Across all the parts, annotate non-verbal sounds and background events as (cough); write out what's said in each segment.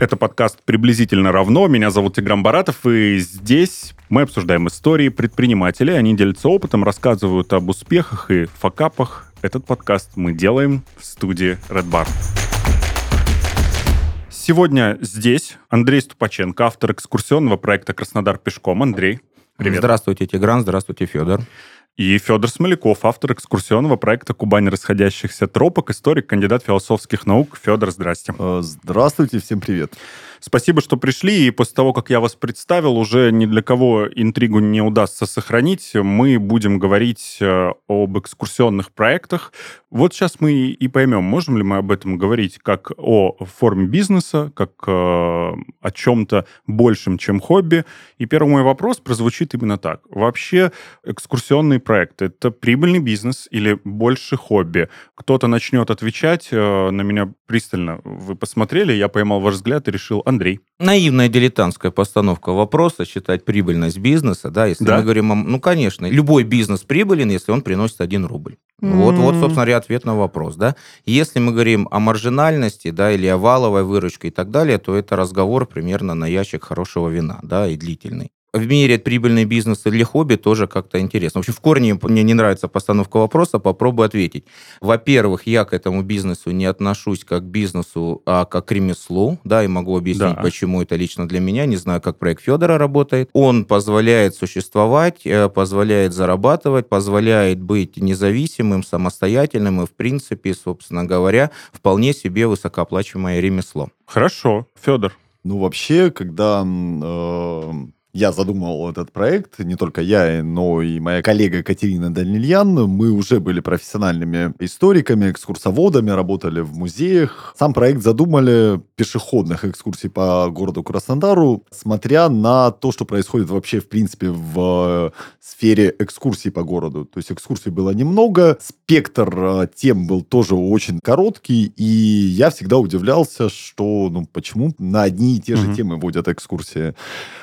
Это подкаст «Приблизительно равно». Меня зовут Тиграм Баратов, и здесь мы обсуждаем истории предпринимателей. Они делятся опытом, рассказывают об успехах и факапах. Этот подкаст мы делаем в студии Red Bar. Сегодня здесь Андрей Ступаченко, автор экскурсионного проекта «Краснодар пешком». Андрей, привет. Здравствуйте, Тигран, здравствуйте, Федор. И Федор Смоляков, автор экскурсионного проекта «Кубань расходящихся тропок», историк, кандидат философских наук. Федор, здрасте. Э, здравствуйте, всем привет. Спасибо, что пришли. И после того, как я вас представил, уже ни для кого интригу не удастся сохранить. Мы будем говорить э, об экскурсионных проектах. Вот сейчас мы и поймем, можем ли мы об этом говорить как о форме бизнеса, как э, о чем-то большем, чем хобби. И первый мой вопрос прозвучит именно так. Вообще экскурсионные проекты — это прибыльный бизнес или больше хобби? Кто-то начнет отвечать э, на меня пристально. Вы посмотрели, я поймал ваш взгляд и решил, Андрей. Наивная дилетантская постановка вопроса, считать прибыльность бизнеса, да, если да? мы говорим о... Ну, конечно, любой бизнес прибылен, если он приносит один рубль. Mm-hmm. Вот, вот, собственно говоря, ответ на вопрос, да. Если мы говорим о маржинальности, да, или о валовой выручке и так далее, то это разговор примерно на ящик хорошего вина, да, и длительный в мире прибыльный бизнес для хобби тоже как-то интересно. В общем, в корне мне не нравится постановка вопроса, попробую ответить. Во-первых, я к этому бизнесу не отношусь как к бизнесу, а как к ремеслу, да, и могу объяснить, да. почему это лично для меня. Не знаю, как проект Федора работает. Он позволяет существовать, э, позволяет зарабатывать, позволяет быть независимым, самостоятельным и, в принципе, собственно говоря, вполне себе высокооплачиваемое ремесло. Хорошо. Федор, ну, вообще, когда э, я задумал этот проект, не только я, но и моя коллега Катерина Данильян. Мы уже были профессиональными историками, экскурсоводами, работали в музеях. Сам проект задумали пешеходных экскурсий по городу Краснодару, смотря на то, что происходит вообще, в принципе, в сфере экскурсий по городу. То есть экскурсий было немного, спектр э, тем был тоже очень короткий, и я всегда удивлялся, что, ну, почему на одни и те же mm-hmm. темы водят экскурсии.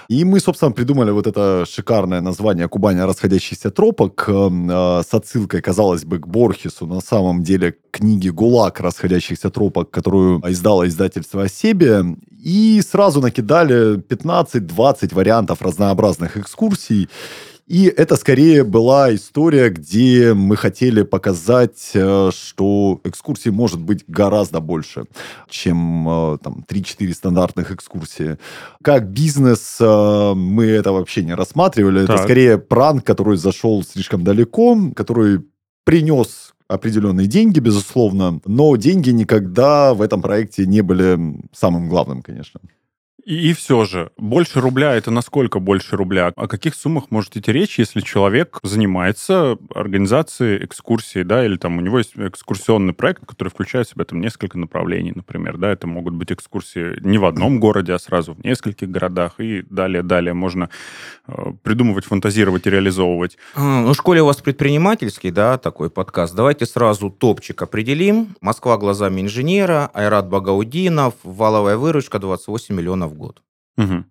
И мы, собственно, придумали вот это шикарное название «Кубань расходящийся тропок» э, с отсылкой, казалось бы, к Борхесу, на самом деле книги «ГУЛАГ расходящихся тропок», которую издало издательство «Осебе». И сразу накидали 15-20 вариантов разнообразных экскурсий. И это скорее была история, где мы хотели показать, э, что экскурсий может быть гораздо больше, чем э, там 3-4 стандартных экскурсии. Как бизнес э, мы это вообще не рассматривали. Так. Это скорее пранк, который зашел слишком далеко, который принес определенные деньги, безусловно, но деньги никогда в этом проекте не были самым главным, конечно. И, и все же, больше рубля это насколько больше рубля? О каких суммах может идти речь, если человек занимается организацией экскурсии, да, или там у него есть экскурсионный проект, который включает в себя там несколько направлений, например, да, это могут быть экскурсии не в одном городе, а сразу в нескольких городах, и далее-далее можно э, придумывать, фантазировать и реализовывать. А, ну, в школе у вас предпринимательский, да, такой подкаст. Давайте сразу топчик определим. Москва глазами инженера, Айрат Багаудинов, валовая выручка 28 миллионов в год. Угу.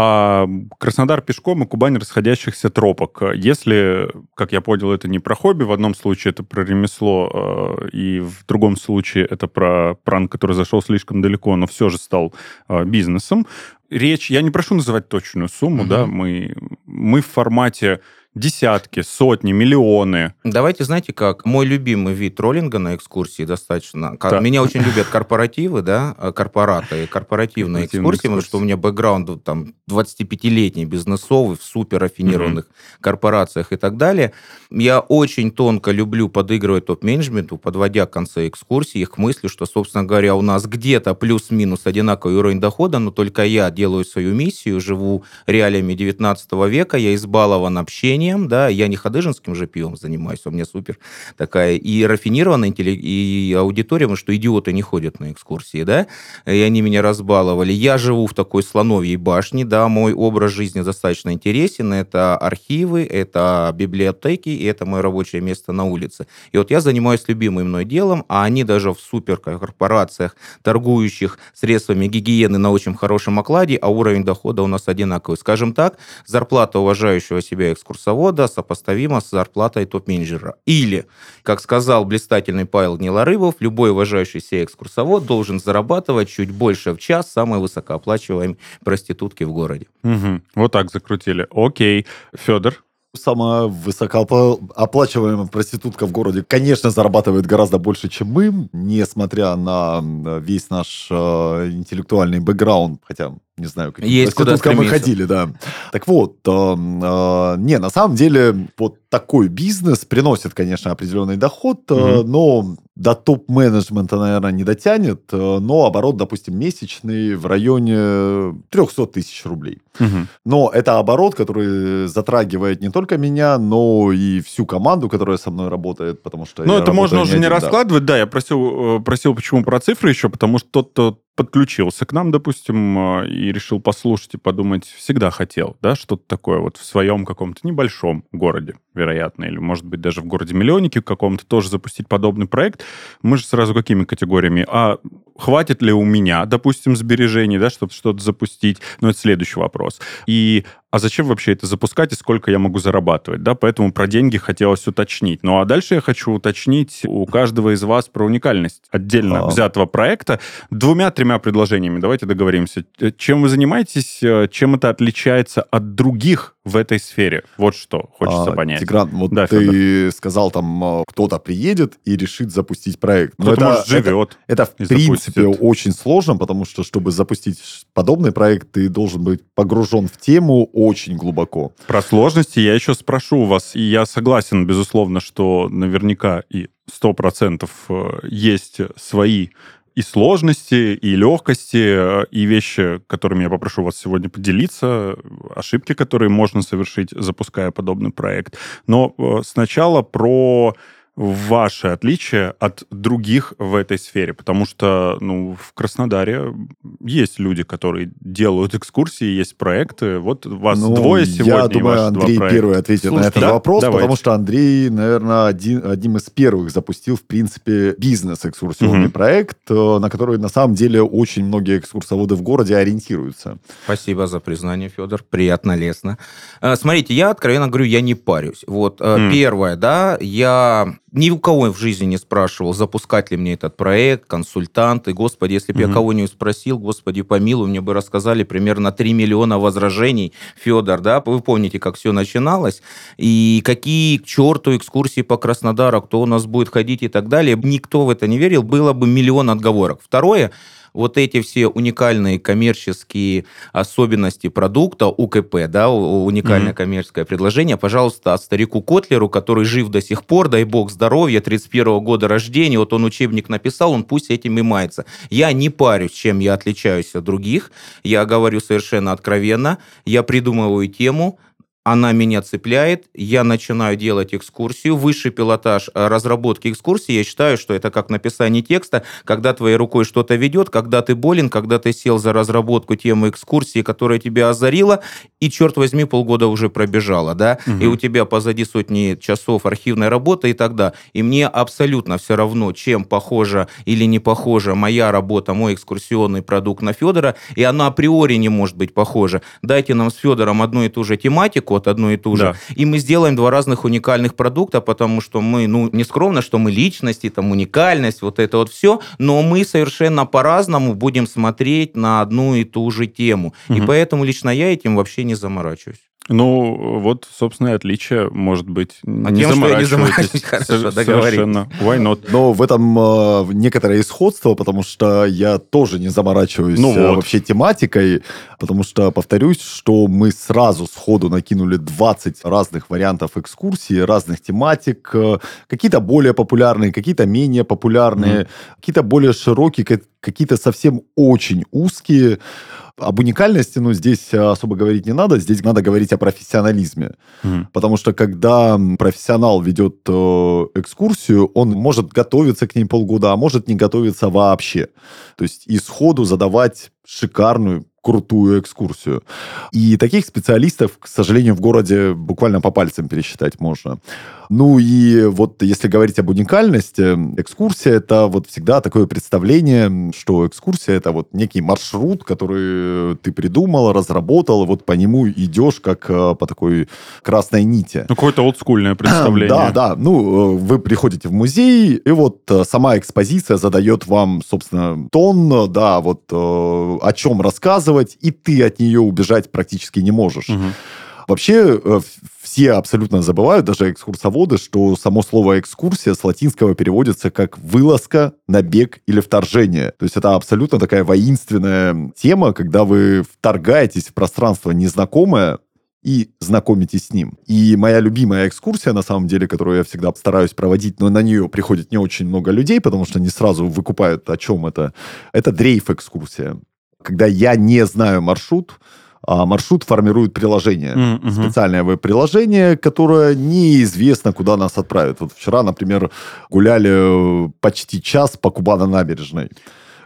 А Краснодар пешком и Кубань расходящихся тропок. Если, как я понял, это не про хобби, в одном случае это про ремесло, э, и в другом случае это про пранк, который зашел слишком далеко, но все же стал э, бизнесом. Речь, я не прошу называть точную сумму, угу. да, мы, мы в формате десятки, сотни, миллионы. Давайте, знаете, как мой любимый вид троллинга на экскурсии достаточно. Так. Меня очень любят корпоративы, да, э, корпораты, корпоративные экскурсии, потому что у меня бэкграунд там 25-летний бизнесовый в супер рафинированных угу. корпорациях и так далее. Я очень тонко люблю подыгрывать топ-менеджменту, подводя концы экскурсии их к мысли, что, собственно говоря, у нас где-то плюс-минус одинаковый уровень дохода, но только я делаю свою миссию, живу реалиями 19 века, я избалован общением, да, я не ходыжинским же пивом занимаюсь, у меня супер такая и рафинированная интеллиг... и аудитория, потому что идиоты не ходят на экскурсии, да, и они меня разбаловали. Я живу в такой слоновьей башне, да, мой образ жизни достаточно интересен, это архивы, это библиотеки, и это мое рабочее место на улице. И вот я занимаюсь любимым мной делом, а они даже в суперкорпорациях, торгующих средствами гигиены на очень хорошем окладе, а уровень дохода у нас одинаковый. Скажем так, зарплата уважающего себя экскурсовода сопоставима с зарплатой топ-менеджера. Или, как сказал блистательный Павел Неларыбов, любой уважающий себя экскурсовод должен зарабатывать чуть больше в час самой высокооплачиваемой проститутки в городе. Угу. Вот так закрутили. Окей. Федор, самая высокооплачиваемая проститутка в городе, конечно, зарабатывает гораздо больше, чем мы, несмотря на весь наш э, интеллектуальный бэкграунд, хотя не знаю, какие Есть куда мы ходили, да. Так вот, э, э, не, на самом деле, вот такой бизнес приносит, конечно, определенный доход, mm-hmm. но до топ-менеджмента, наверное, не дотянет, э, но оборот, допустим, месячный в районе 300 тысяч рублей. Угу. Но это оборот, который затрагивает не только меня, но и всю команду, которая со мной работает, потому что... Ну, это можно уже не, один, раскладывать, да. да, я просил, просил почему про цифры еще, потому что тот, кто подключился к нам, допустим, э, и решил послушать и подумать, всегда хотел, да, что-то такое вот в своем каком-то небольшом городе, вероятно, или, может быть, даже в городе-миллионнике каком-то тоже запустить подобный проект, мы же сразу какими категориями? А хватит ли у меня, допустим, сбережений, да, чтобы что-то запустить? Ну, это следующий вопрос. И а зачем вообще это запускать и сколько я могу зарабатывать, да, поэтому про деньги хотелось уточнить. Ну, а дальше я хочу уточнить у каждого из вас про уникальность отдельно а. взятого проекта двумя-тремя предложениями. Давайте договоримся. Чем вы занимаетесь, э, чем это отличается от других в этой сфере? Вот что хочется а, понять. Тигран, вот да, ты Федор. сказал, там, э, кто-то приедет и решит запустить проект. Кто-то, это, может, живет. Это, это в принципе, запустит. очень сложно, потому что, чтобы запустить подобный проект, ты должен быть погружен в тему очень глубоко. Про сложности я еще спрошу у вас, и я согласен, безусловно, что наверняка и сто процентов э, есть свои и сложности, и легкости, э, и вещи, которыми я попрошу вас сегодня поделиться, ошибки, которые можно совершить, запуская подобный проект. Но э, сначала про ваше отличие от других в этой сфере? Потому что ну, в Краснодаре есть люди, которые делают экскурсии, есть проекты. Вот вас ну, двое сегодня. Я думаю, Андрей первый ответит Слушайте, на этот да? вопрос, Давайте. потому что Андрей, наверное, один, одним из первых запустил, в принципе, бизнес-экскурсионный угу. проект, э, на который, на самом деле, очень многие экскурсоводы в городе ориентируются. Спасибо за признание, Федор. Приятно, лестно. Э, смотрите, я, откровенно говорю, я не парюсь. Вот, mm. первое, да, я ни у кого в жизни не спрашивал, запускать ли мне этот проект, консультанты. Господи, если бы mm-hmm. я кого-нибудь спросил, господи, помилуй, мне бы рассказали примерно 3 миллиона возражений. Федор, да, вы помните, как все начиналось, и какие к черту экскурсии по Краснодару, кто у нас будет ходить и так далее. Никто в это не верил, было бы миллион отговорок. Второе, вот эти все уникальные коммерческие особенности продукта, УКП, да, уникальное mm-hmm. коммерческое предложение, пожалуйста, от старику Котлеру, который жив до сих пор, дай бог здоровья, 31 года рождения, вот он учебник написал, он пусть этим и мается. Я не парюсь, чем я отличаюсь от других, я говорю совершенно откровенно, я придумываю тему, она меня цепляет, я начинаю делать экскурсию, высший пилотаж э, разработки экскурсии, я считаю, что это как написание текста, когда твоей рукой что-то ведет, когда ты болен, когда ты сел за разработку темы экскурсии, которая тебя озарила, и, черт возьми, полгода уже пробежала, да, угу. и у тебя позади сотни часов архивной работы и тогда. И мне абсолютно все равно, чем похожа или не похожа моя работа, мой экскурсионный продукт на Федора, и она априори не может быть похожа. Дайте нам с Федором одну и ту же тематику, вот одну и ту же. Да. И мы сделаем два разных уникальных продукта, потому что мы, ну, не скромно, что мы личности, там, уникальность, вот это вот все, но мы совершенно по-разному будем смотреть на одну и ту же тему. Угу. И поэтому лично я этим вообще не заморачиваюсь. Ну, вот, собственно, и отличие может быть. А не тем, что я не заморачиваюсь, хорошо, Совершенно. Why not? Но в этом э, некоторое исходство, потому что я тоже не заморачиваюсь ну э, вот. вообще тематикой, потому что, повторюсь, что мы сразу сходу накинули 20 разных вариантов экскурсии, разных тематик, э, какие-то более популярные, какие-то менее популярные, mm. какие-то более широкие, какие-то совсем очень узкие. Об уникальности, ну, здесь особо говорить не надо, здесь надо говорить о профессионализме. Mm. Потому что когда профессионал ведет э, экскурсию, он может готовиться к ней полгода, а может не готовиться вообще. То есть исходу задавать шикарную, крутую экскурсию. И таких специалистов, к сожалению, в городе буквально по пальцам пересчитать можно. Ну и вот если говорить об уникальности, экскурсия это вот всегда такое представление, что экскурсия это вот некий маршрут, который ты придумал, разработал, и вот по нему идешь как э, по такой красной нити. Ну, какое-то олдскульное (clears throat) представление. Да, да. Ну, э, вы приходите в музей, и вот э, сама экспозиция задает вам, собственно, тон, да, вот о чем рассказывать, и ты от нее убежать практически не можешь. Угу. Вообще э, все абсолютно забывают, даже экскурсоводы, что само слово «экскурсия» с латинского переводится как «вылазка», «набег» или «вторжение». То есть это абсолютно такая воинственная тема, когда вы вторгаетесь в пространство незнакомое, и знакомитесь с ним. И моя любимая экскурсия, на самом деле, которую я всегда стараюсь проводить, но на нее приходит не очень много людей, потому что не сразу выкупают, о чем это, это дрейф-экскурсия. Когда я не знаю маршрут, а маршрут формирует приложение. Mm-hmm. Специальное веб-приложение, которое неизвестно, куда нас отправит. Вот вчера, например, гуляли э, почти час по Кубана набережной,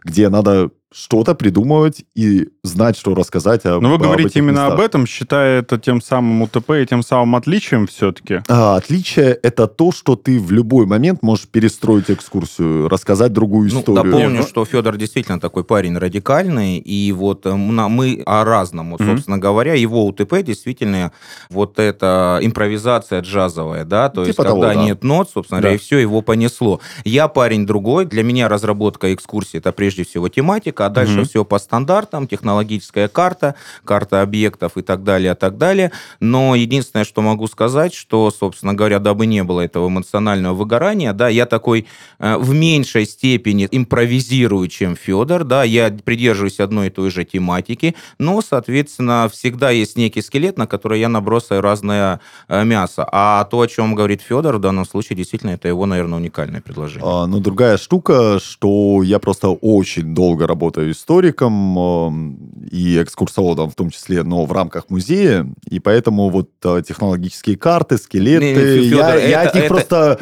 где надо что-то придумывать и знать, что рассказать об Но вы говорите об именно местах. об этом, считая это тем самым УТП и тем самым отличием все-таки? А, отличие — это то, что ты в любой момент можешь перестроить экскурсию, рассказать другую ну, историю. Дополню, ну, что Федор действительно такой парень радикальный, и вот э, мы о разном, вот, собственно mm-hmm. говоря, его УТП действительно вот эта импровизация джазовая, да, то типа есть того, когда да. нет нот, собственно да. говоря, и все, его понесло. Я парень другой, для меня разработка экскурсии — это прежде всего тематика, а дальше mm-hmm. все по стандартам, технологическая карта, карта объектов и так далее, и так далее. Но единственное, что могу сказать, что, собственно говоря, дабы не было этого эмоционального выгорания, да, я такой э, в меньшей степени импровизирую, чем Федор, да, я придерживаюсь одной и той же тематики, но, соответственно, всегда есть некий скелет, на который я набросаю разное э, мясо. А то, о чем говорит Федор, в данном случае, действительно, это его, наверное, уникальное предложение. А, ну, другая штука, что я просто очень долго работаю работаю историком и экскурсоводом в том числе, но в рамках музея, и поэтому вот э, технологические карты, скелеты, Федор, я, это, я от них это, просто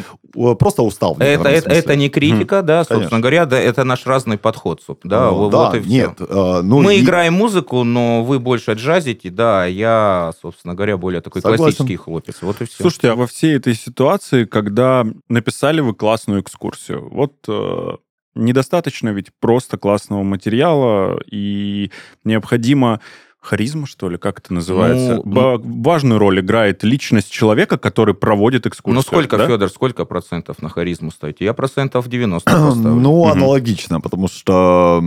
просто устал. Это, это, это не критика, mm, да, собственно конечно. говоря, да, это наш разный подход, да, ну, вот да, и все. Нет, э, ну, Мы и... играем музыку, но вы больше джазите, да, я, собственно говоря, более такой Согласен. классический хлопец, вот и все. Слушайте, а во всей этой ситуации, когда написали вы классную экскурсию, вот э, недостаточно ведь просто классного материала, и необходимо харизма, что ли, как это называется? Ну, Важную роль играет личность человека, который проводит экскурсию. Ну, сколько, да? Федор, сколько процентов на харизму ставите? Я процентов 90 поставлю. (clears throat) Ну, аналогично, потому что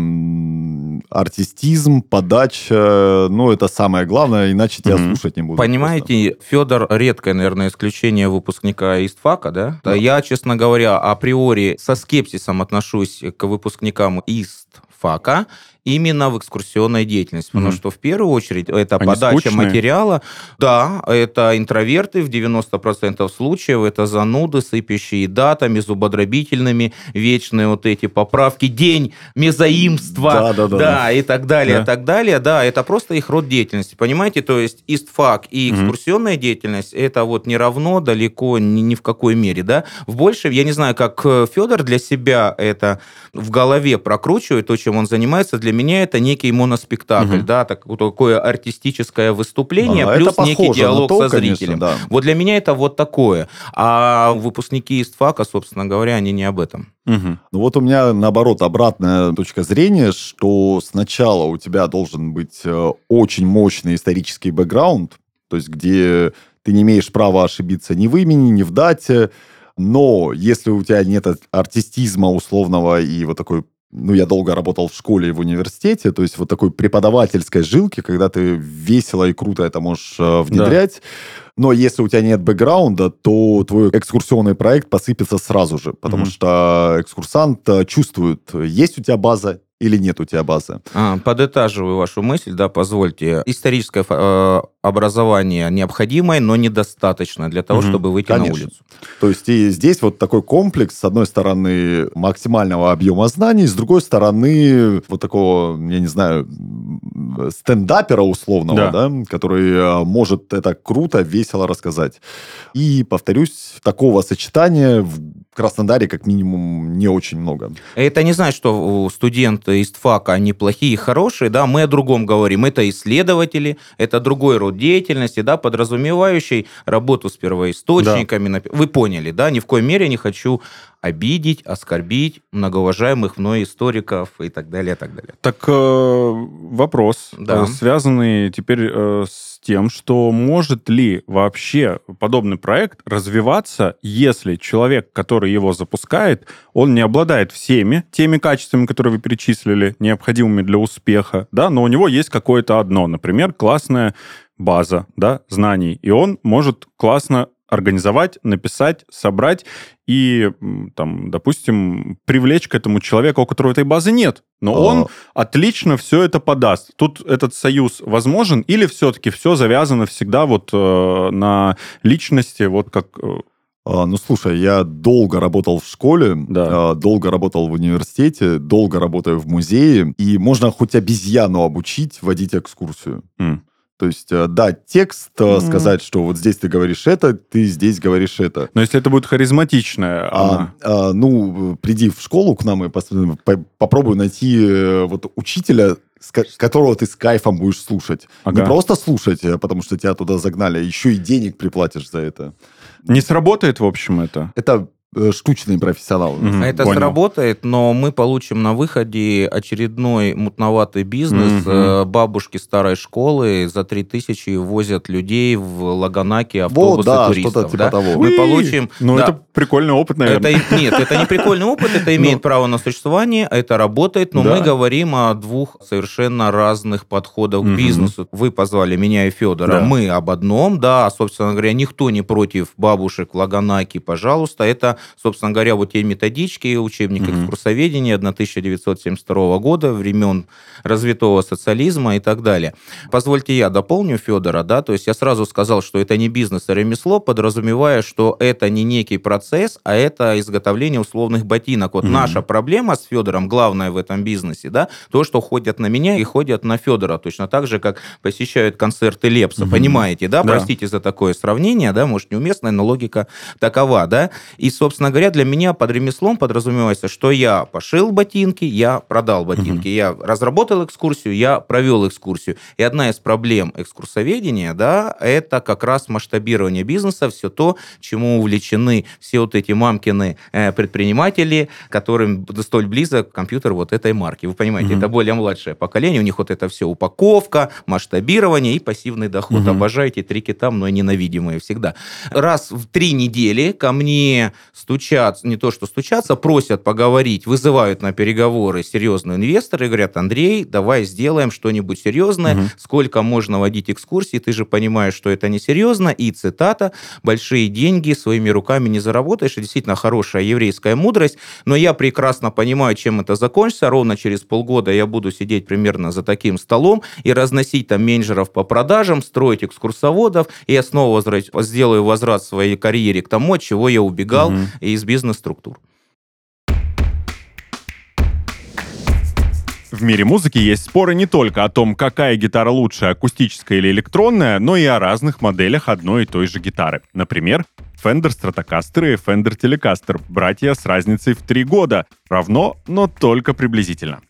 артистизм, подача, ну, это самое главное, иначе тебя слушать не будут. Понимаете, Федор редкое, наверное, исключение выпускника ИСТФАКа, да? да? Я, честно говоря, априори со скепсисом отношусь к выпускникам ИСТФАКа, именно в экскурсионной деятельности. Потому mm-hmm. что в первую очередь это Они подача скучные? материала. Да, это интроверты в 90% случаев, это зануды, сыпящие датами, зубодробительными, вечные вот эти поправки, день мезаимства, да, да, да, да, и так далее, да. так далее. Да, это просто их род деятельности, понимаете? То есть истфак и экскурсионная mm-hmm. деятельность, это вот не равно далеко ни, ни в какой мере, да. В больше, я не знаю, как э, Федор для себя это в голове прокручивает, то, чем он занимается, для меня это некий моноспектакль, угу. да, так, такое артистическое выступление, а, плюс некий диалог то, со зрителем. Конечно, да. Вот для меня это вот такое. А выпускники ИСТФАКа, собственно говоря, они не об этом. Угу. Ну вот у меня, наоборот, обратная точка зрения, что сначала у тебя должен быть э, очень мощный исторический бэкграунд, то есть где ты не имеешь права ошибиться ни в имени, ни в дате, но если у тебя нет артистизма условного и вот такой ну, я долго работал в школе и в университете, то есть вот такой преподавательской жилки, когда ты весело и круто это можешь э, внедрять. Да. Но если у тебя нет бэкграунда, то твой экскурсионный проект посыпется сразу же, потому mm-hmm. что экскурсант э, чувствует, есть у тебя база, или нет у тебя базы? А, подытаживаю вашу мысль, да, позвольте. Историческое э, образование необходимое, но недостаточно для того, угу, чтобы выйти конечно. на улицу. То есть и здесь вот такой комплекс, с одной стороны, максимального объема знаний, с другой стороны, вот такого, я не знаю, стендапера условного, да. да, который э, может это круто, весело рассказать. И, повторюсь, такого сочетания в в Краснодаре как минимум не очень много. Это не значит, что студенты из ТФАКа, они плохие и хорошие, да, мы о другом говорим. Это исследователи, это другой род деятельности, да, подразумевающий работу с первоисточниками. Да. Вы поняли, да, ни в коей мере не хочу обидеть, оскорбить многоуважаемых мной историков и так далее, и так далее. Так э, вопрос, да. Э, связанный теперь э, с тем, что может ли вообще подобный проект развиваться, если человек, который его запускает, он не обладает всеми теми качествами, которые вы перечислили, необходимыми для успеха, да, но у него есть какое-то одно, например, классная база, да, знаний, и он может классно организовать, написать, собрать и, там, допустим, привлечь к этому человека, у которого этой базы нет. Но а... он отлично все это подаст. Тут этот союз возможен или все-таки все завязано всегда вот э, на личности, вот как... Э... А, ну, слушай, я долго работал в школе, да. а, долго работал в университете, долго работаю в музее, и можно хоть обезьяну обучить водить экскурсию. Mm. То есть, э, да, текст, mm. сказать, что вот здесь ты говоришь это, ты здесь говоришь это. Но если это будет харизматичное... А, а, ну, приди в школу к нам и попробуй найти э, вот учителя, которого ты с кайфом будешь слушать. Ага. Не просто слушать, потому что тебя туда загнали, а еще и денег приплатишь за это. Не сработает, в общем, это? Это Э, штучный профессионал. Mm-hmm, это понял. сработает, но мы получим на выходе очередной мутноватый бизнес. Mm-hmm. Бабушки старой школы за 3000 возят людей в Лаганаке автобусы вот, да, туристов. Типа да? того. Мы получим... Ну, да, это прикольный опыт, наверное. Это, нет, это не прикольный опыт, это (laughs) имеет право на существование, это работает, но мы говорим о двух совершенно разных подходах к бизнесу. Вы позвали меня и Федора, мы об одном, да, собственно говоря, никто не против бабушек в Лаганаке, пожалуйста, это собственно говоря, вот те методички, учебник mm-hmm. экскурсоведения 1972 года, времен развитого социализма и так далее. Позвольте я дополню Федора, да, то есть я сразу сказал, что это не бизнес, а ремесло, подразумевая, что это не некий процесс, а это изготовление условных ботинок. Вот mm-hmm. наша проблема с Федором, главная в этом бизнесе, да, то, что ходят на меня и ходят на Федора, точно так же, как посещают концерты Лепса, mm-hmm. понимаете, да? да, простите за такое сравнение, да, может, неуместное, но логика такова, да, и, собственно говоря, для меня под ремеслом подразумевается, что я пошил ботинки, я продал ботинки, угу. я разработал экскурсию, я провел экскурсию. И одна из проблем экскурсоведения, да, это как раз масштабирование бизнеса, все то, чему увлечены все вот эти мамкины э, предприниматели, которым столь близок компьютер вот этой марки. Вы понимаете, угу. это более младшее поколение, у них вот это все упаковка, масштабирование и пассивный доход. Угу. Обожаете три кита, мной ненавидимые всегда. Раз в три недели ко мне стучатся, не то что стучатся, просят поговорить, вызывают на переговоры серьезные инвесторы и говорят, Андрей, давай сделаем что-нибудь серьезное, угу. сколько можно водить экскурсии, ты же понимаешь, что это несерьезно, и цитата, большие деньги своими руками не заработаешь, действительно хорошая еврейская мудрость, но я прекрасно понимаю, чем это закончится, ровно через полгода я буду сидеть примерно за таким столом и разносить там менеджеров по продажам, строить экскурсоводов, и я снова сделаю возврат своей карьере к тому, от чего я убегал, угу. И из бизнес-структур. В мире музыки есть споры не только о том, какая гитара лучше, акустическая или электронная, но и о разных моделях одной и той же гитары. Например, Fender Stratocaster и Fender Telecaster, братья с разницей в три года, равно, но только приблизительно.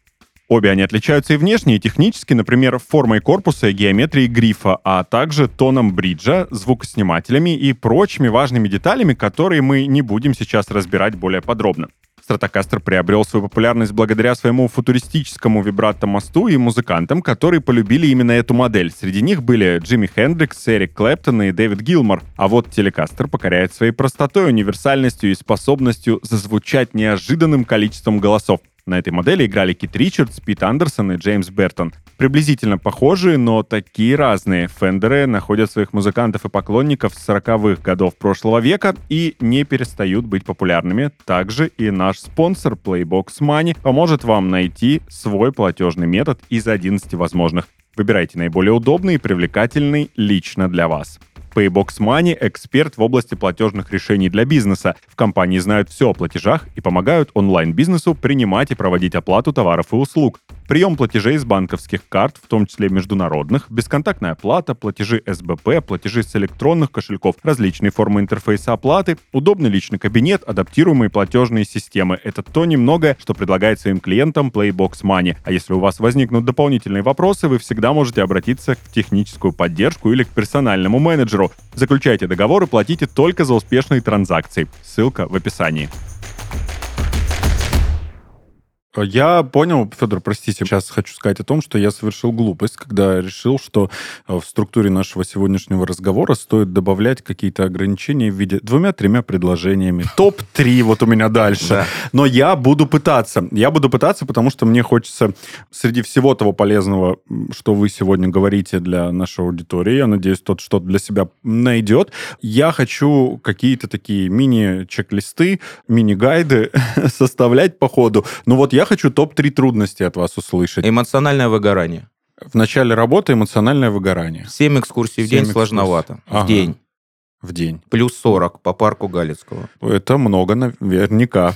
Обе они отличаются и внешне, и технически, например, формой корпуса и геометрией грифа, а также тоном бриджа, звукоснимателями и прочими важными деталями, которые мы не будем сейчас разбирать более подробно. Stratocaster приобрел свою популярность благодаря своему футуристическому вибрато-мосту и музыкантам, которые полюбили именно эту модель. Среди них были Джимми Хендрикс, Эрик Клэптон и Дэвид Гилмор. А вот Телекастер покоряет своей простотой, универсальностью и способностью зазвучать неожиданным количеством голосов. На этой модели играли Кит Ричардс, Пит Андерсон и Джеймс Бертон. Приблизительно похожие, но такие разные. Фендеры находят своих музыкантов и поклонников с 40-х годов прошлого века и не перестают быть популярными. Также и наш спонсор Playbox Money поможет вам найти свой платежный метод из 11 возможных. Выбирайте наиболее удобный и привлекательный лично для вас. Paybox Money – эксперт в области платежных решений для бизнеса. В компании знают все о платежах и помогают онлайн-бизнесу принимать и проводить оплату товаров и услуг. Прием платежей с банковских карт, в том числе международных, бесконтактная оплата, платежи СБП, платежи с электронных кошельков, различные формы интерфейса оплаты, удобный личный кабинет, адаптируемые платежные системы. Это то немногое, что предлагает своим клиентам Playbox Money. А если у вас возникнут дополнительные вопросы, вы всегда можете обратиться в техническую поддержку или к персональному менеджеру. Заключайте договор и платите только за успешные транзакции. Ссылка в описании. Я понял, Федор, простите, сейчас хочу сказать о том, что я совершил глупость, когда решил, что э, в структуре нашего сегодняшнего разговора стоит добавлять какие-то ограничения в виде двумя-тремя предложениями. (laughs) Топ-3 вот у меня дальше. Да. Но я буду пытаться. Я буду пытаться, потому что мне хочется среди всего того полезного, что вы сегодня говорите для нашей аудитории, я надеюсь, тот что-то для себя найдет, я хочу какие-то такие мини-чек-листы, мини-гайды (laughs) составлять по ходу. Ну вот я я хочу топ-3 трудности от вас услышать. Эмоциональное выгорание. В начале работы эмоциональное выгорание. 7 экскурсий в день экскурсий. сложновато. Ага. В день. В день. Плюс 40 по парку Галицкого. Это много, наверняка.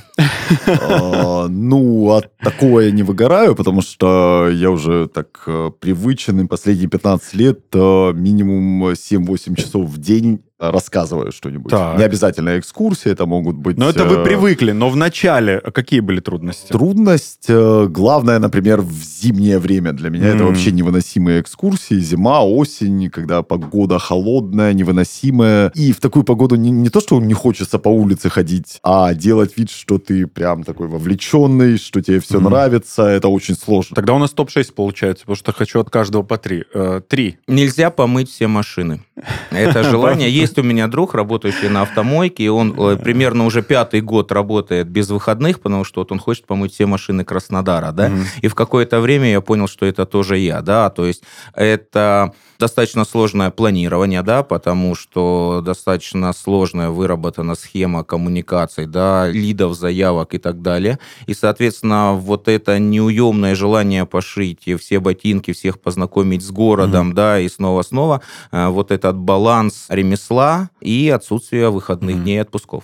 А, ну, от такого я не выгораю, потому что я уже так э, привычен, последние 15 лет э, минимум 7-8 часов в день рассказываю что-нибудь. Так. Не обязательно экскурсии, это могут быть... Но это вы э, привыкли, но в начале какие были трудности? Трудность, э, главное, например, в зимнее время для меня mm. это вообще невыносимые экскурсии, зима, осень, когда погода холодная, невыносимая. И в такую погоду не, не то, что не хочется по улице ходить, а делать вид, что ты прям такой вовлеченный, что тебе все mm. нравится, это очень сложно. Тогда у нас топ-6 получается, потому что хочу от каждого по три. Э, три. Нельзя помыть все машины. Это (laughs) желание есть есть у меня друг, работающий на автомойке, и он э, примерно уже пятый год работает без выходных, потому что вот он хочет помыть все машины Краснодара, да, и в какое-то время я понял, что это тоже я, да, то есть это достаточно сложное планирование, да, потому что достаточно сложная выработана схема коммуникаций, да, лидов, заявок и так далее. И, соответственно, вот это неуемное желание пошить все ботинки, всех познакомить с городом, mm-hmm. да, и снова-снова э, вот этот баланс ремесла и отсутствие выходных mm-hmm. дней отпусков.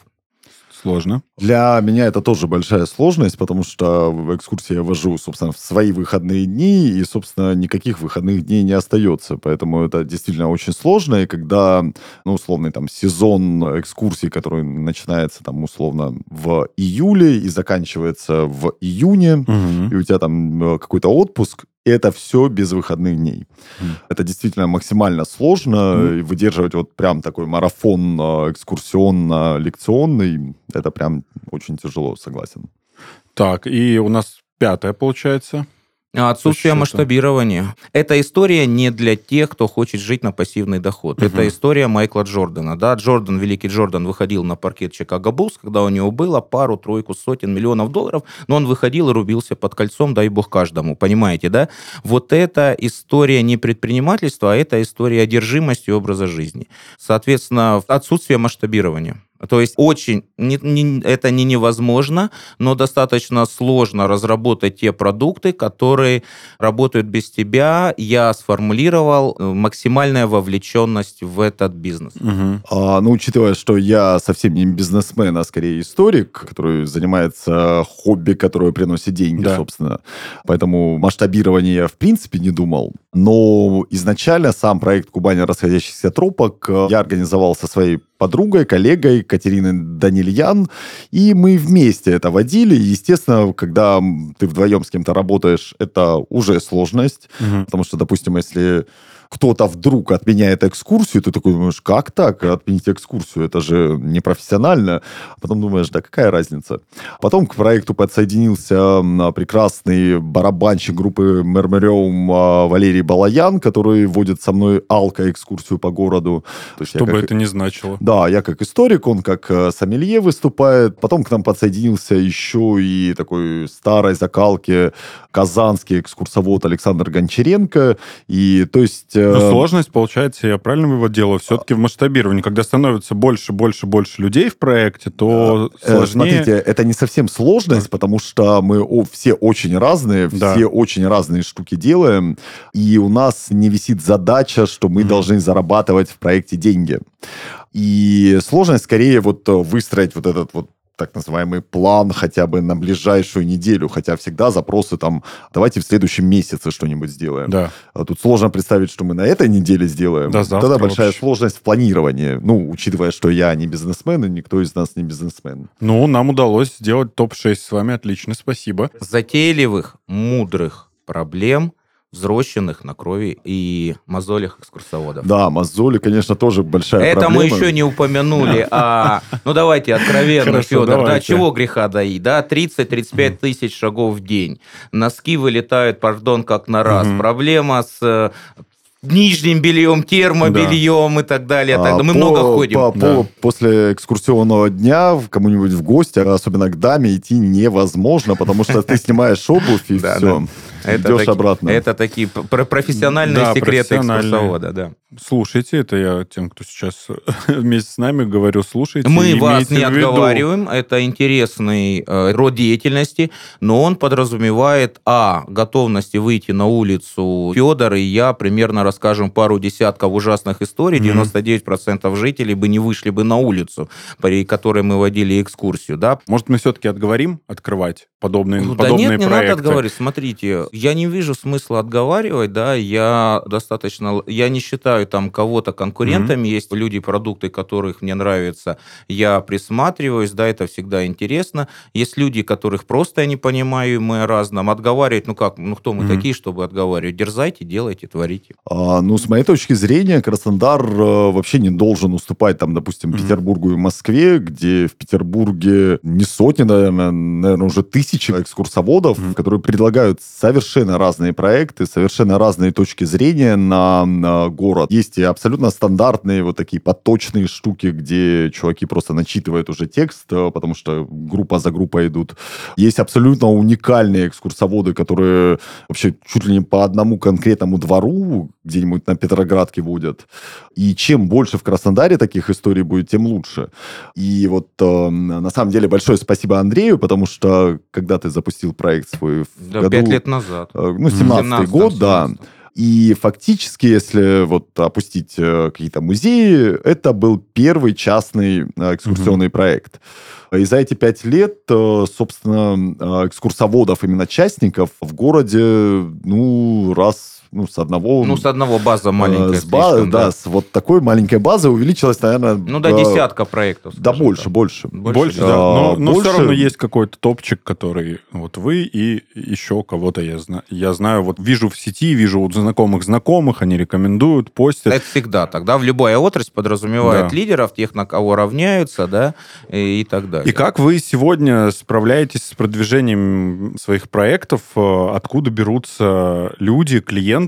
Сложно. Для меня это тоже большая сложность, потому что в экскурсии я вожу, собственно, в свои выходные дни, и, собственно, никаких выходных дней не остается. Поэтому это действительно очень сложно. И когда, ну, условный там сезон экскурсий, который начинается там условно в июле и заканчивается в июне, угу. и у тебя там э, какой-то отпуск, и это все без выходных дней. Mm. Это действительно максимально сложно. Mm. Выдерживать вот прям такой марафон а, экскурсионно-лекционный, это прям очень тяжело, согласен. Так, и у нас пятое получается. Отсутствие масштабирования. Эта история не для тех, кто хочет жить на пассивный доход. Угу. Это история Майкла Джордана. Да? Джордан, великий Джордан, выходил на паркет Чикаго Буллс, когда у него было пару-тройку сотен миллионов долларов, но он выходил и рубился под кольцом, дай бог каждому. Понимаете, да? Вот это история не предпринимательства, а это история одержимости образа жизни. Соответственно, отсутствие масштабирования. То есть очень, не, не, это не невозможно, но достаточно сложно разработать те продукты, которые работают без тебя. Я сформулировал э, максимальная вовлеченность в этот бизнес. Угу. А, ну, учитывая, что я совсем не бизнесмен, а скорее историк, который занимается хобби, которое приносит деньги, да. собственно. Поэтому масштабирование я в принципе не думал. Но изначально сам проект «Кубань расходящихся тропок» я организовал со своей подругой, коллегой Катериной Данильян, и мы вместе это водили. Естественно, когда ты вдвоем с кем-то работаешь, это уже сложность, угу. потому что, допустим, если кто-то вдруг отменяет экскурсию, ты такой думаешь, как так отменить экскурсию? Это же непрофессионально. А потом думаешь, да какая разница? Потом к проекту подсоединился прекрасный барабанщик группы Мермереум а, Валерий Балаян, который водит со мной алко-экскурсию по городу. То есть Что бы как... это ни значило. Да, я как историк, он как э, сомелье выступает. Потом к нам подсоединился еще и такой старой закалки казанский экскурсовод Александр Гончаренко. И то есть но э, сложность, получается, я правильно вывод делаю, все-таки в масштабировании. Когда становится больше, больше, больше людей в проекте, то э, сложнее... Смотрите, это не совсем сложность, потому что мы все очень разные, да. все очень разные штуки делаем, и у нас не висит задача, что мы mm-hmm. должны зарабатывать в проекте деньги. И сложность скорее вот выстроить вот этот вот так называемый план хотя бы на ближайшую неделю, хотя всегда запросы там, давайте в следующем месяце что-нибудь сделаем. Да. А тут сложно представить, что мы на этой неделе сделаем. Да, завтра Тогда большая вообще. сложность в планировании. Ну, учитывая, что я не бизнесмен, и никто из нас не бизнесмен. Ну, нам удалось сделать топ-6 с вами. Отлично, спасибо. Затейливых, мудрых проблем, взросленных на крови и мозолях экскурсоводов. Да, мозоли, конечно, тоже большая Это проблема. мы еще не упомянули. А, ну, давайте откровенно, Хорошо, Федор. Да, давайте. чего греха доить? Да, 30-35 тысяч шагов в день. Носки вылетают, пардон, как на раз. Проблема с э, нижним бельем, термобельем и так далее. так А, далее. Мы по- много ходим. по- Да. по- после экскурсионного дня кому-нибудь в гости, особенно к даме, идти невозможно, потому что ты снимаешь обувь и Да, все. Это Идешь таки- обратно. Это такие п- профессиональные Да, секреты профессиональные. экскурсовода, да. Слушайте, это я тем, кто сейчас (laughs) вместе с нами говорю, слушайте. Мы вас не отговариваем, это интересный э, род деятельности, но он подразумевает, а, готовности выйти на улицу. Федор и я примерно расскажем пару десятков ужасных историй, Мгм. 99% жителей бы не вышли бы на улицу, при которой мы водили экскурсию, да. Может, мы все-таки отговорим открывать подобные, Ну, да подобные нет, не проекты? надо отговаривать. Смотрите, я не вижу смысла отговаривать, да, я достаточно, я не считаю там кого-то конкурентами, есть люди, продукты, которых мне нравятся, я присматриваюсь, да, это всегда интересно. Есть люди, которых просто я не понимаю, и мы о разном. Отговаривать, ну как, ну кто мы Мгм. такие, чтобы отговаривать? Дерзайте, делайте, творите. А, ну, с моей точки зрения, Краснодар э, вообще не должен уступать, там, допустим, Мгм. Петербургу и Москве, где в Петербурге не сотни, наверное, наверное, уже тысячи экскурсоводов, Мгм. которые предлагают совершенно разные проекты, совершенно разные точки зрения на, на город. Есть и абсолютно стандартные вот такие поточные штуки, где чуваки просто начитывают уже текст, э, потому что группа за группой идут. Есть абсолютно уникальные экскурсоводы, которые вообще чуть ли не по одному конкретному двору где-нибудь на Петроградке водят. И чем больше в Краснодаре таких историй будет, тем лучше. И вот э, на самом деле большое спасибо Андрею, потому что когда ты запустил проект свой в Да, году... пять лет назад. Э, Ну, 17 17-м, год, да. 17-м. И фактически, если вот опустить э, какие-то музеи, это был первый частный э, экскурсионный проект. И за эти пять лет, собственно, экскурсоводов, именно частников в городе, ну, раз, ну, с одного... Ну, с одного база э, маленькая. с ба- слишком, да, с вот такой маленькой базы увеличилось, наверное... Ну, до э, десятка проектов. Да больше, так. больше. Больше, да. да. Но, но больше- все равно есть какой-то топчик, который вот вы и еще кого-то я знаю. Я знаю, вот вижу в сети, вижу у знакомых знакомых, они рекомендуют, постят. Это всегда так, да? В любая отрасль подразумевает Да. лидеров, тех, на кого равняются, да, и, и так далее. И как вы сегодня справляетесь с продвижением своих проектов? Э, Откуда берутся люди, клиенты,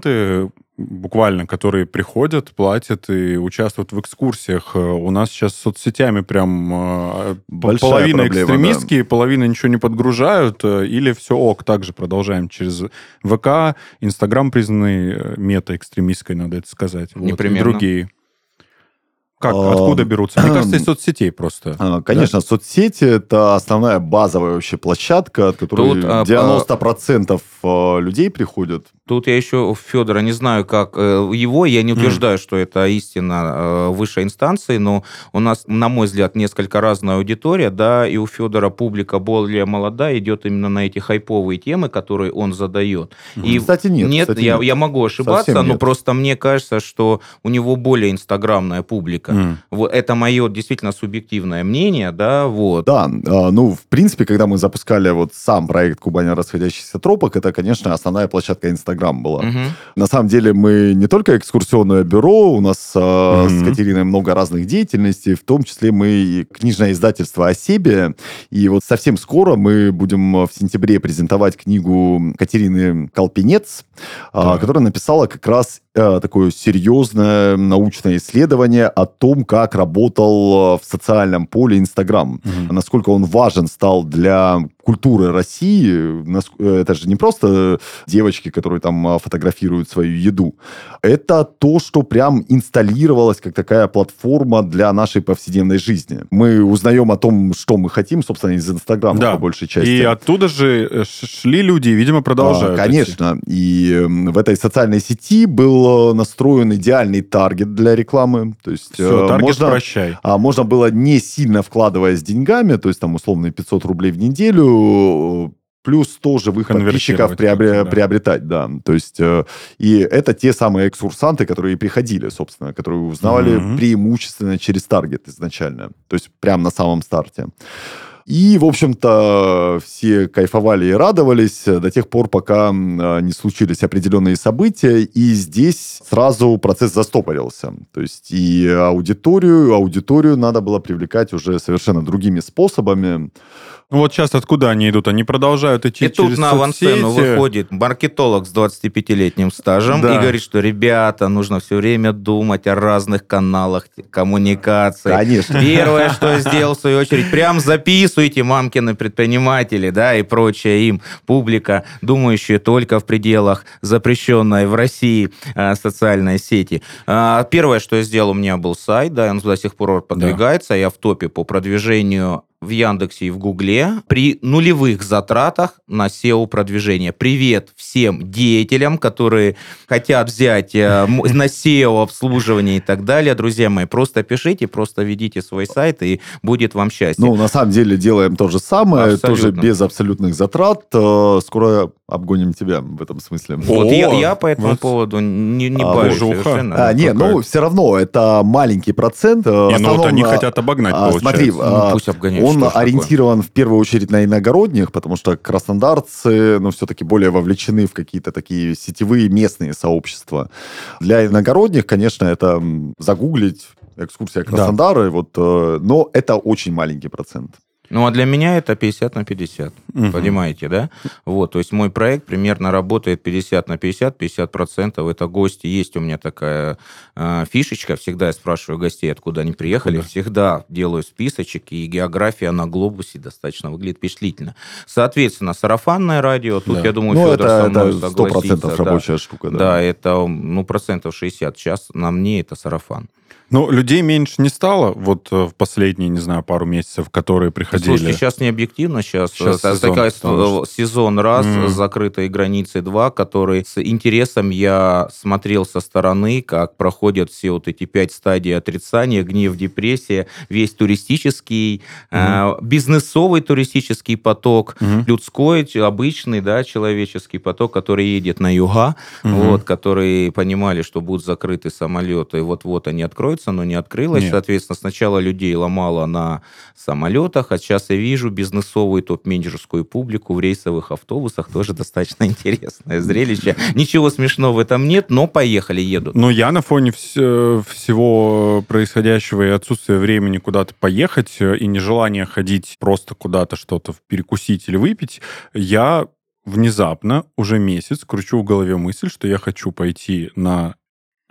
буквально, которые приходят, платят и участвуют в экскурсиях? Э, У нас сейчас с соцсетями прям э, Большая половина проблема, экстремистские, половина ничего не подгружают, э, или все ок, также продолжаем через ВК, Инстаграм признанный мета-экстремистской, надо это сказать. Вот, и Непременно. другие. Как, А, откуда берутся? Мне кажется, из соцсетей просто. А, Конечно, соцсети это основная базовая вообще площадка, от которой Тут, а, 90% э, людей приходят. Тут я еще Федора не знаю, как э, его, я не утверждаю, что это истина э, высшей инстанции, но у нас, на мой взгляд, несколько разная аудитория, да, и у Федора публика более молодая, идет именно на эти хайповые темы, которые он задает. И Кстати, нет. Нет, кстати, я, нет. я могу ошибаться, Совсем но нет. просто мне кажется, что у него более инстаграмная публика. М. Вот это мое действительно субъективное мнение, да, вот. Да, а, ну, в принципе, когда мы запускали вот сам проект Кубань расходящихся тропок, это, конечно, основная площадка Инстаграм была. Мгм. На самом деле мы не только экскурсионное бюро, у нас Мгм. с Катериной много разных деятельностей, в том числе мы и книжное издательство о себе. И вот совсем скоро мы будем в сентябре презентовать книгу Катерины Колпинец, Так. которая написала как раз такое серьезное научное исследование о том, как работал э, в социальном поле Инстаграм Мгм. насколько он важен стал для культуры России. Э, Это же не просто девочки, которые там фотографируют свою еду. Это то, что прям инсталлировалось как такая платформа для нашей повседневной жизни. Мы узнаем о том, что мы хотим, собственно, из Инстаграма Да. по большей части. И оттуда же э, шли люди, и, видимо, продолжают. А, идти. конечно. И м, в этой социальной сети был был настроен идеальный таргет для рекламы. То есть Все, таргет можно, прощай. А, можно было не сильно вкладываясь деньгами, то есть там условно 500 рублей в неделю, плюс тоже живых подписчиков приобре- да. приобретать, да. То есть, э, и это те самые экскурсанты, которые приходили, собственно, которые узнавали mm-hmm. преимущественно через таргет изначально. То есть, прямо на самом старте. И, в общем-то, все кайфовали и радовались до тех пор, пока не случились определенные события, и здесь сразу процесс застопорился. То есть и аудиторию, аудиторию надо было привлекать уже совершенно другими способами. Ну вот сейчас откуда они идут? Они продолжают идти и через тут на авансцену выходит маркетолог с 25-летним стажем да. и говорит, что, ребята, нужно все время думать о разных каналах коммуникации. Конечно. Первое, (laughs) что сделал, в свою очередь, прям записывайте мамкины предприниматели, да, и прочая им публика, думающая только в пределах запрещенной в России э, социальной сети. Э, первое, что я сделал, у меня был сайт, да, он до сих пор продвигается, да. я в топе по продвижению в Яндексе и в Гугле при нулевых затратах на SEO-продвижение. Привет всем деятелям, которые хотят взять э, (laughs) на SEO обслуживание и так далее. Друзья мои, просто пишите, просто ведите свой сайт, и будет вам счастье. Ну, на самом деле делаем то же самое, Абсолютно. тоже без абсолютных затрат. Э, скоро обгоним тебя в этом смысле. Вот я, я по этому вот. поводу не, не а, боюсь совершенно. А, нет, ну, все равно это маленький процент. Не, Основном, ну вот они хотят обогнать, а, Смотри, ну, пусть обгоняют. Он ориентирован такое? в первую очередь на иногородних, потому что краснодарцы, ну, все-таки более вовлечены в какие-то такие сетевые местные сообщества. Для иногородних, конечно, это загуглить экскурсия Краснодара, да. вот, э, но это очень маленький процент. Ну, а для меня это 50 на 50. Угу. Понимаете, да? Вот, то есть мой проект примерно работает 50 на 50, 50 процентов это гости. Есть у меня такая э, фишечка, всегда я спрашиваю гостей, откуда они приехали, Куда? всегда делаю списочек, и география на глобусе достаточно выглядит впечатлительно. Соответственно, сарафанное радио, тут, да. я думаю, ну, Федор это, со мной это 100% рабочая да. штука. Да. да, это, ну, процентов 60. Сейчас на мне это сарафан. Ну, людей меньше не стало вот э, в последние, не знаю, пару месяцев, которые приходили. Слушайте, сейчас не объективно, сейчас, сейчас сезон, такая, что... сезон раз, mm. закрытые границы два, который с интересом я смотрел со стороны, как проходят все вот эти пять стадий отрицания, гнев, депрессия, весь туристический, mm. э, бизнесовый туристический поток, mm. людской, обычный, да, человеческий поток, который едет на юга, mm. вот, которые понимали, что будут закрыты самолеты, вот-вот они откроют откроется, но не открылось. Нет. Соответственно, сначала людей ломало на самолетах, а сейчас я вижу бизнесовую топ-менеджерскую публику в рейсовых автобусах. Тоже достаточно (laughs) интересное зрелище. Ничего смешного в этом нет, но поехали, едут. Но я на фоне вс- всего происходящего и отсутствия времени куда-то поехать э, и нежелания ходить просто куда-то что-то перекусить или выпить, я внезапно уже месяц кручу в голове мысль, что я хочу пойти на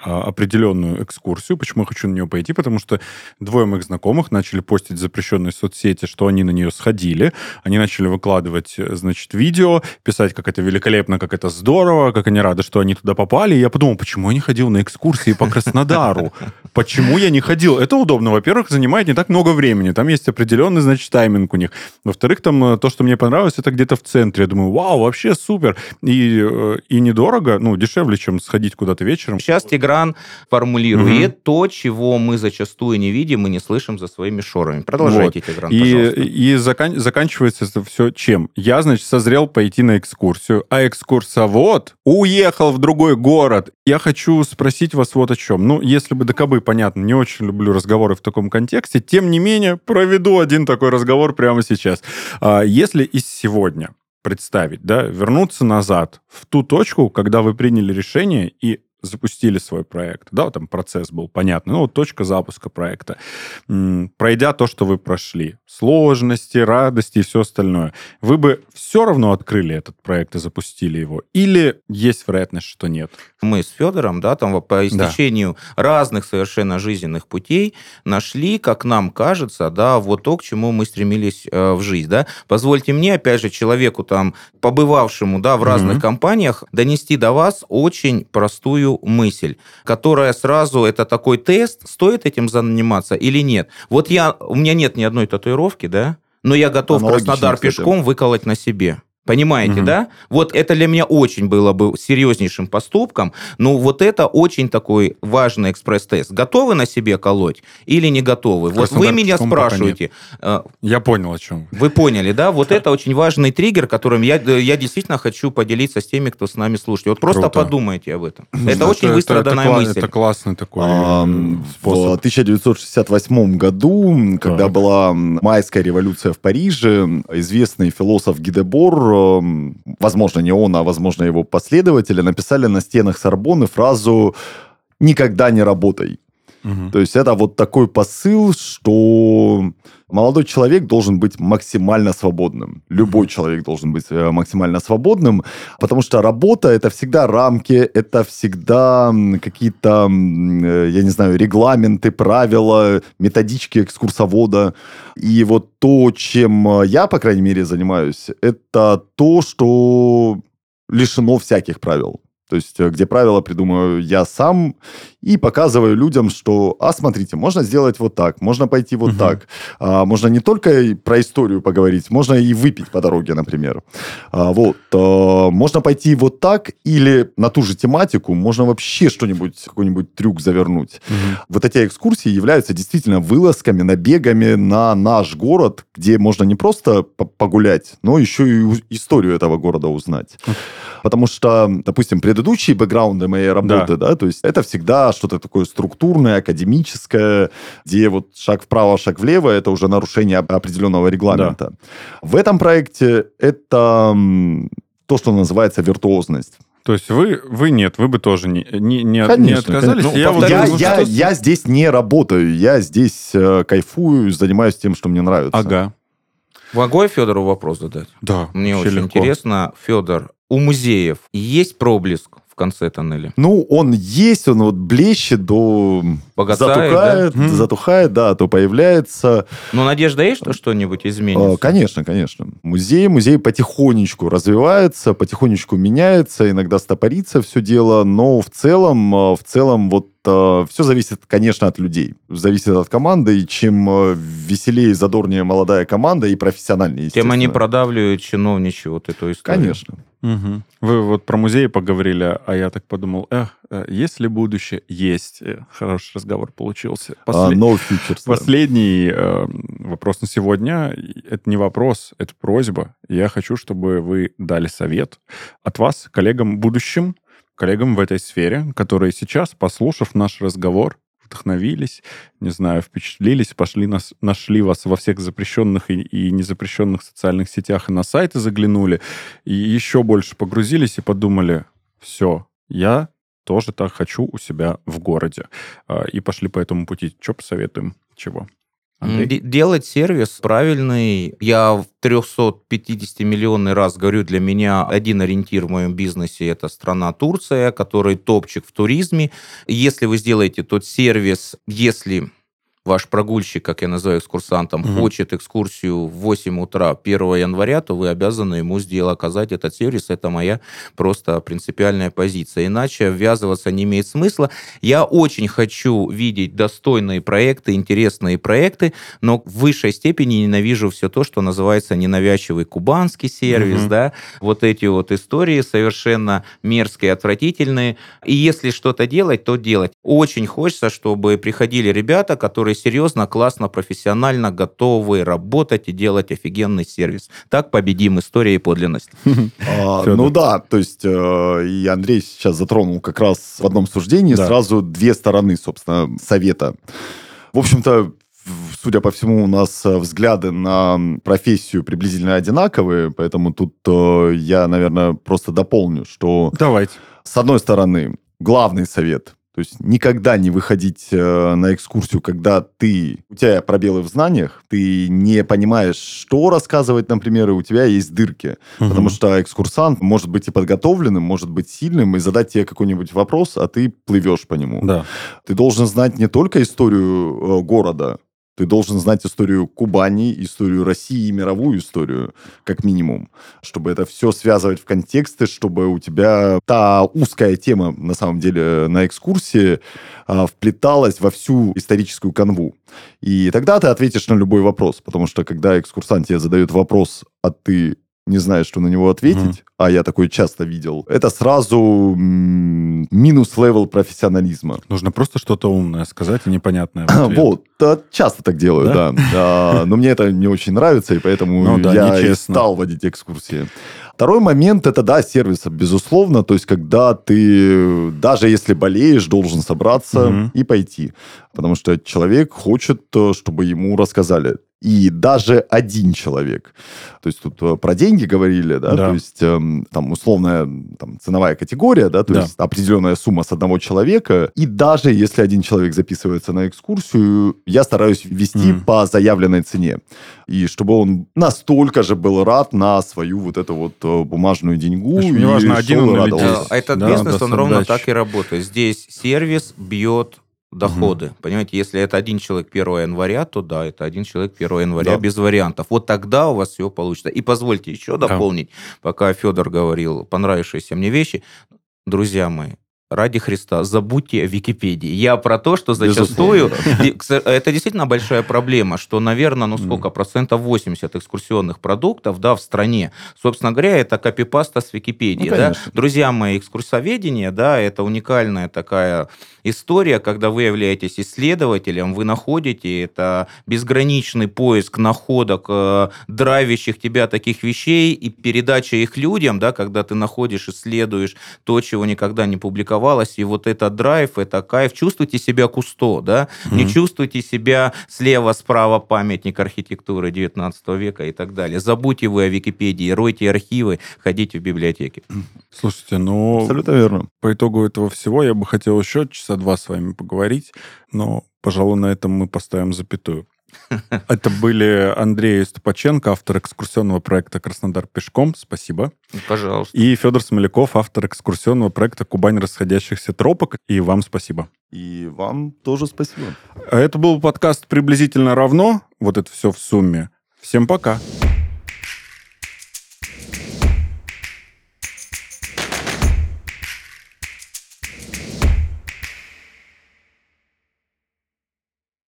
определенную экскурсию. Почему я хочу на нее пойти? Потому что двое моих знакомых начали постить в запрещенной соцсети, что они на нее сходили. Они начали выкладывать, значит, видео, писать, как это великолепно, как это здорово, как они рады, что они туда попали. И я подумал, почему я не ходил на экскурсии по Краснодару? (laughs) Почему я не ходил? Это удобно. Во-первых, занимает не так много времени. Там есть определенный, значит, тайминг у них. Во-вторых, там э, то, что мне понравилось, это где-то в центре. Я думаю, вау, вообще супер. И, э, и недорого, ну, дешевле, чем сходить куда-то вечером. Сейчас Тигран формулирует угу. то, чего мы зачастую не видим и не слышим за своими шорами. Продолжайте, вот. Тигран, и, пожалуйста. И закан- заканчивается это все чем? Я, значит, созрел пойти на экскурсию, а экскурсовод уехал в другой город. Я хочу спросить вас вот о чем. Ну, если бы до понятно, не очень люблю разговоры в таком контексте, тем не менее, проведу один такой разговор прямо сейчас. А, если из сегодня представить, да, вернуться назад в ту точку, когда вы приняли решение и запустили свой проект, да, там процесс был понятный, ну, вот точка запуска проекта, пройдя то, что вы прошли, сложности, радости и все остальное, вы бы все равно открыли этот проект и запустили его? Или есть вероятность, что нет? Мы с Федором, да, там по истечению да. разных совершенно жизненных путей нашли, как нам кажется, да, вот то, к чему мы стремились э, в жизнь, да. Позвольте мне, опять же, человеку там, побывавшему, да, в разных mm-hmm. компаниях, донести до вас очень простую мысль, которая сразу, это такой тест, стоит этим заниматься или нет. Вот я, у меня нет ни одной татуировки, да, но я готов Аналогично, Краснодар пешком выколоть на себе. Понимаете, угу. да? Вот это для меня очень было бы серьезнейшим поступком, но вот это очень такой важный экспресс-тест. Готовы на себе колоть или не готовы? Вот вы меня спрашиваете. Э, я понял, о чем. Вы поняли, да? Вот это очень важный триггер, которым я, я действительно хочу поделиться с теми, кто с нами слушает. Вот просто Круто. подумайте об этом. Это, это очень выстраданная это, мысль. Это классный такой а, способ. В 1968 году, когда да. была майская революция в Париже, известный философ Гидебор Возможно, не он, а, возможно, его последователи, написали на стенах Сорбоны фразу «никогда не работай». Угу. То есть это вот такой посыл, что молодой человек должен быть максимально свободным. Любой человек должен быть э, максимально свободным, потому что работа это всегда рамки, это всегда какие-то, э, я не знаю, регламенты, правила, методички экскурсовода. И вот то, чем э, я, по крайней мере, занимаюсь, это то, что лишено всяких правил. То есть, э, где правила придумаю я сам и показываю людям, что, а, смотрите, можно сделать вот так, можно пойти вот угу. так. А, можно не только про историю поговорить, можно и выпить по дороге, например. А, вот. А, можно пойти вот так или на ту же тематику, можно вообще что-нибудь, какой-нибудь трюк завернуть. Угу. Вот эти экскурсии являются действительно вылазками, набегами на наш город, где можно не просто погулять, но еще и историю этого города узнать. Потому что, допустим, предыдущие бэкграунды моей работы, да, да то есть это всегда что-то такое структурное, академическое, где вот шаг вправо, шаг влево, это уже нарушение определенного регламента. Да. В этом проекте это то, что называется виртуозность. То есть вы, вы нет, вы бы тоже не, не, не, конечно, не отказались. Конечно. Ну, я, вот я, я, что... я здесь не работаю, я здесь э, кайфую, занимаюсь тем, что мне нравится. Ага. Могу я Федору вопрос задать? Да. Мне очень легко. интересно, Федор, у музеев есть проблеск в конце тоннеля? Ну, он есть, он вот блещет до... Богатает, затухает, да? затухает, да, то появляется. Но надежда есть, что что-нибудь изменится? Конечно, конечно. Музей, музей потихонечку развивается, потихонечку меняется, иногда стопорится все дело, но в целом, в целом вот э, все зависит, конечно, от людей. Зависит от команды, и чем веселее и задорнее молодая команда и профессиональнее, Тем они продавливают чиновничью вот эту историю. Конечно. Угу. Вы вот про музеи поговорили, а я так подумал, эх, есть ли будущее? Есть. Э, хороший разговор получился. Послед... Uh, no futures, Последний э, вопрос на сегодня. Это не вопрос, это просьба. Я хочу, чтобы вы дали совет от вас, коллегам будущим, коллегам в этой сфере, которые сейчас, послушав наш разговор, вдохновились, не знаю, впечатлились, пошли, нас, нашли вас во всех запрещенных и, и незапрещенных социальных сетях и на сайты заглянули, и еще больше погрузились и подумали, все, я тоже так хочу у себя в городе. А, и пошли по этому пути. Что посоветуем? Чего? Андрей? Делать сервис правильный. Я в 350-миллионный раз говорю, для меня один ориентир в моем бизнесе – это страна Турция, который топчик в туризме. Если вы сделаете тот сервис, если ваш прогульщик, как я называю экскурсантом, угу. хочет экскурсию в 8 утра 1 января, то вы обязаны ему сделать, оказать этот сервис. Это моя просто принципиальная позиция. Иначе ввязываться не имеет смысла. Я очень хочу видеть достойные проекты, интересные проекты, но в высшей степени ненавижу все то, что называется ненавязчивый кубанский сервис, угу. да, вот эти вот истории совершенно мерзкие, отвратительные. И если что-то делать, то делать. Очень хочется, чтобы приходили ребята, которые которые серьезно, классно, профессионально готовы работать и делать офигенный сервис. Так победим история и подлинность. (laughs) А, ну да, то есть э, и Андрей сейчас затронул как раз в одном суждении сразу две стороны, собственно, совета. В общем-то, судя по всему, у нас э, взгляды на профессию приблизительно одинаковые, поэтому тут э, я, наверное, просто дополню, что... Давайте. С одной стороны, главный совет то есть никогда не выходить э, на экскурсию, когда ты, у тебя пробелы в знаниях, ты не понимаешь, что рассказывать, например, и у тебя есть дырки. Угу. Потому что экскурсант может быть и подготовленным, может быть сильным, и задать тебе какой-нибудь вопрос, а ты плывешь по нему. Да. Ты должен знать не только историю э, города, ты должен знать историю Кубани, историю России мировую историю, как минимум, чтобы это все связывать в контексты, чтобы у тебя та узкая тема, на самом деле, на экскурсии а, вплеталась во всю историческую канву. И тогда ты ответишь на любой вопрос, потому что когда экскурсант тебе задает вопрос, а ты не знает, что на него ответить, угу. а я такой часто видел, это сразу минус level профессионализма. Нужно просто что-то умное сказать и непонятное. (clears throat) Вот, часто так делаю, да. да. Но мне это не очень нравится, и поэтому ну, да, я и стал водить экскурсии. Второй момент это, да, сервис, безусловно. То есть, когда ты, даже если болеешь, должен собраться угу. и пойти. Потому что человек хочет, э, чтобы ему рассказали и даже один человек. То есть тут э, про деньги говорили, да, да. то есть эм, там условная там, ценовая категория, да, то да. есть определенная сумма с одного человека, и даже если один человек записывается на экскурсию, я стараюсь вести mm. по заявленной цене, и чтобы он настолько же был рад на свою вот эту вот э, бумажную деньгу. Общем, неважно, один он или а Этот да, бизнес, он ровно так и работает. Здесь сервис бьет доходы. Угу. Понимаете, если это один человек 1 января, то да, это один человек 1 января да. без вариантов. Вот тогда у вас все получится. И позвольте еще дополнить, да. пока Федор говорил понравившиеся мне вещи. Друзья мои, ради Христа, забудьте о Википедии. Я про то, что зачастую... Это действительно большая проблема, что, наверное, ну сколько, процентов? 80 экскурсионных продуктов, да, в стране, собственно говоря, это копипаста с Википедии, ну, да. Друзья мои, экскурсоведение, да, это уникальная такая история, когда вы являетесь исследователем, вы находите, это безграничный поиск находок, э, драйвящих тебя таких вещей и передача их людям, да, когда ты находишь, исследуешь то, чего никогда не публиковалось, и вот это драйв, это кайф. Чувствуйте себя кусто, да, mm-hmm. не чувствуйте себя слева-справа памятник архитектуры 19 века и так далее. Забудьте вы о Википедии, ройте архивы, ходите в библиотеки. Слушайте, ну... Абсолютно верно. По итогу этого всего я бы хотел еще часа два с вами поговорить, но, пожалуй, на этом мы поставим запятую. Это были Андрей Ступаченко, автор экскурсионного проекта «Краснодар пешком». Спасибо. Пожалуйста. И Федор Смоляков, автор экскурсионного проекта «Кубань расходящихся тропок». И вам спасибо. И вам тоже спасибо. Это был подкаст «Приблизительно равно». Вот это все в сумме. Всем пока. Пока.